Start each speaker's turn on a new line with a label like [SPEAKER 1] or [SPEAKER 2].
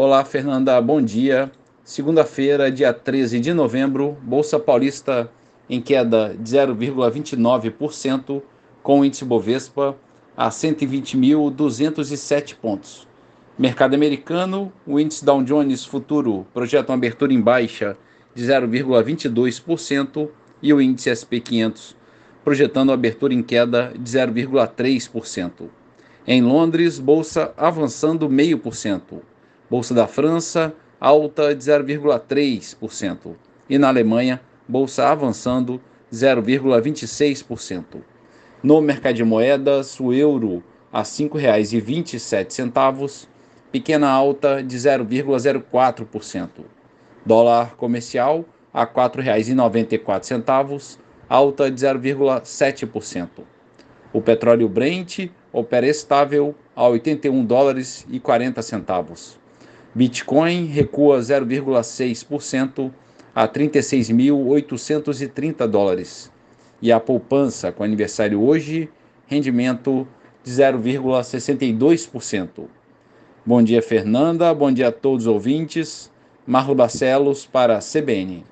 [SPEAKER 1] Olá, Fernanda, bom dia. Segunda-feira, dia 13 de novembro, Bolsa Paulista em queda de 0,29%, com o índice Bovespa a 120.207 pontos. Mercado americano, o índice Dow Jones Futuro projeta uma abertura em baixa de 0,22% e o índice SP 500 projetando uma abertura em queda de 0,3%. Em Londres, bolsa avançando 0,5%. Bolsa da França alta de 0,3%. E na Alemanha, bolsa avançando 0,26%. No mercado de moedas, o euro a R$ 5,27, pequena alta de 0,04%. Dólar comercial a R$ 4,94, alta de 0,7%. O petróleo Brent opera estável a 81 dólares e 40 centavos. Bitcoin recua 0,6% a 36.830 dólares. E a poupança com aniversário hoje, rendimento de 0,62%. Bom dia, Fernanda. Bom dia a todos os ouvintes. Marlo Barcelos para a CBN.